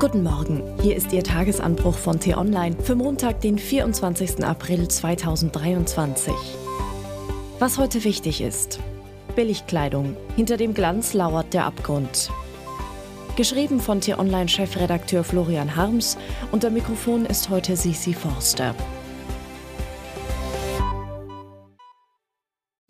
Guten Morgen, hier ist Ihr Tagesanbruch von T-Online für Montag, den 24. April 2023. Was heute wichtig ist. Billigkleidung. Hinter dem Glanz lauert der Abgrund. Geschrieben von T-Online-Chefredakteur Florian Harms und der Mikrofon ist heute Sisi Forster.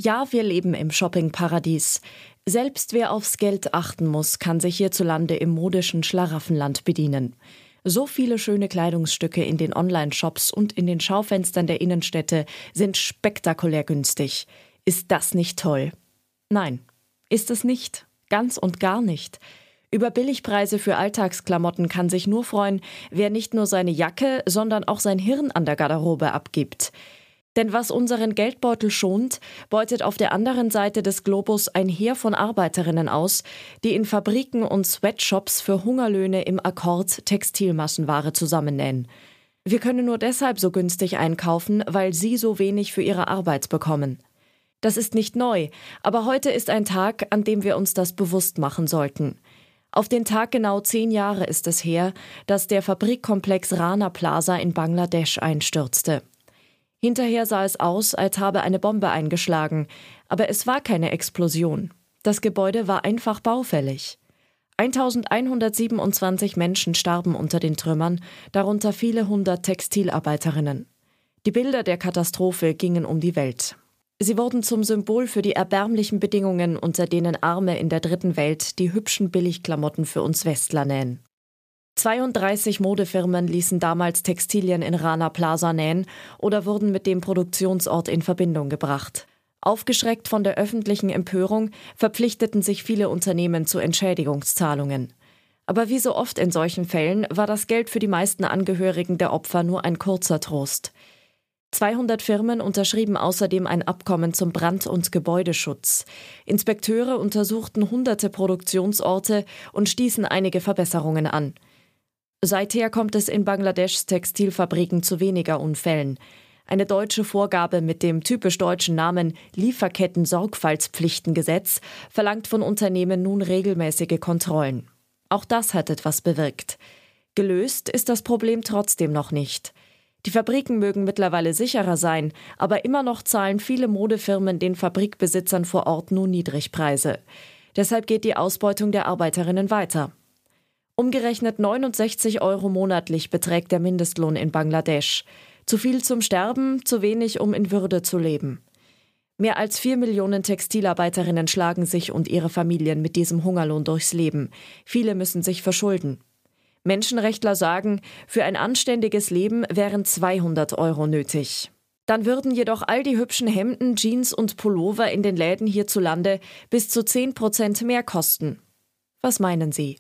Ja, wir leben im Shoppingparadies. Selbst wer aufs Geld achten muss, kann sich hierzulande im modischen Schlaraffenland bedienen. So viele schöne Kleidungsstücke in den Online-Shops und in den Schaufenstern der Innenstädte sind spektakulär günstig. Ist das nicht toll? Nein, ist es nicht. Ganz und gar nicht. Über Billigpreise für Alltagsklamotten kann sich nur freuen, wer nicht nur seine Jacke, sondern auch sein Hirn an der Garderobe abgibt. Denn was unseren Geldbeutel schont, beutet auf der anderen Seite des Globus ein Heer von Arbeiterinnen aus, die in Fabriken und Sweatshops für Hungerlöhne im Akkord Textilmassenware zusammennähen. Wir können nur deshalb so günstig einkaufen, weil sie so wenig für ihre Arbeit bekommen. Das ist nicht neu, aber heute ist ein Tag, an dem wir uns das bewusst machen sollten. Auf den Tag genau zehn Jahre ist es her, dass der Fabrikkomplex Rana Plaza in Bangladesch einstürzte. Hinterher sah es aus, als habe eine Bombe eingeschlagen, aber es war keine Explosion. Das Gebäude war einfach baufällig. 1127 Menschen starben unter den Trümmern, darunter viele hundert Textilarbeiterinnen. Die Bilder der Katastrophe gingen um die Welt. Sie wurden zum Symbol für die erbärmlichen Bedingungen, unter denen Arme in der dritten Welt die hübschen Billigklamotten für uns Westler nähen. 32 Modefirmen ließen damals Textilien in Rana Plaza nähen oder wurden mit dem Produktionsort in Verbindung gebracht. Aufgeschreckt von der öffentlichen Empörung verpflichteten sich viele Unternehmen zu Entschädigungszahlungen. Aber wie so oft in solchen Fällen war das Geld für die meisten Angehörigen der Opfer nur ein kurzer Trost. 200 Firmen unterschrieben außerdem ein Abkommen zum Brand- und Gebäudeschutz. Inspekteure untersuchten hunderte Produktionsorte und stießen einige Verbesserungen an. Seither kommt es in Bangladeschs Textilfabriken zu weniger Unfällen. Eine deutsche Vorgabe mit dem typisch deutschen Namen Lieferketten-Sorgfaltspflichtengesetz verlangt von Unternehmen nun regelmäßige Kontrollen. Auch das hat etwas bewirkt. Gelöst ist das Problem trotzdem noch nicht. Die Fabriken mögen mittlerweile sicherer sein, aber immer noch zahlen viele Modefirmen den Fabrikbesitzern vor Ort nur Niedrigpreise. Deshalb geht die Ausbeutung der Arbeiterinnen weiter. Umgerechnet 69 Euro monatlich beträgt der Mindestlohn in Bangladesch. Zu viel zum Sterben, zu wenig, um in Würde zu leben. Mehr als vier Millionen Textilarbeiterinnen schlagen sich und ihre Familien mit diesem Hungerlohn durchs Leben. Viele müssen sich verschulden. Menschenrechtler sagen, für ein anständiges Leben wären 200 Euro nötig. Dann würden jedoch all die hübschen Hemden, Jeans und Pullover in den Läden hierzulande bis zu 10 Prozent mehr kosten. Was meinen Sie?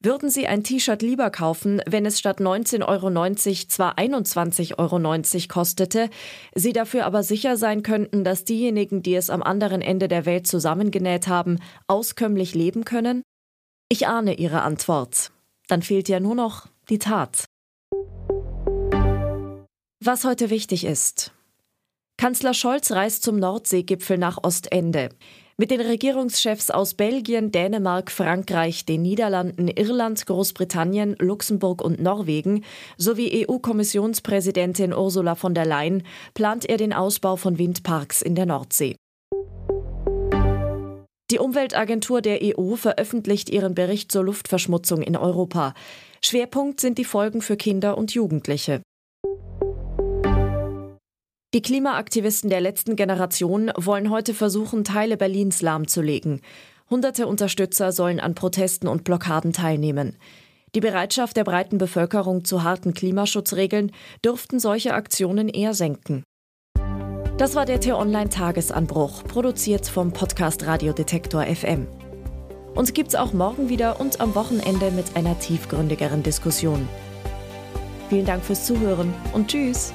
Würden Sie ein T-Shirt lieber kaufen, wenn es statt 19,90 Euro zwar 21,90 Euro kostete, Sie dafür aber sicher sein könnten, dass diejenigen, die es am anderen Ende der Welt zusammengenäht haben, auskömmlich leben können? Ich ahne Ihre Antwort. Dann fehlt ja nur noch die Tat. Was heute wichtig ist. Kanzler Scholz reist zum Nordseegipfel nach Ostende. Mit den Regierungschefs aus Belgien, Dänemark, Frankreich, den Niederlanden, Irland, Großbritannien, Luxemburg und Norwegen sowie EU-Kommissionspräsidentin Ursula von der Leyen plant er den Ausbau von Windparks in der Nordsee. Die Umweltagentur der EU veröffentlicht ihren Bericht zur Luftverschmutzung in Europa. Schwerpunkt sind die Folgen für Kinder und Jugendliche. Die Klimaaktivisten der letzten Generation wollen heute versuchen, Teile Berlins lahmzulegen. Hunderte Unterstützer sollen an Protesten und Blockaden teilnehmen. Die Bereitschaft der breiten Bevölkerung zu harten Klimaschutzregeln dürften solche Aktionen eher senken. Das war der T-Online-Tagesanbruch, produziert vom Podcast Radiodetektor FM. Uns gibt's auch morgen wieder und am Wochenende mit einer tiefgründigeren Diskussion. Vielen Dank fürs Zuhören und Tschüss!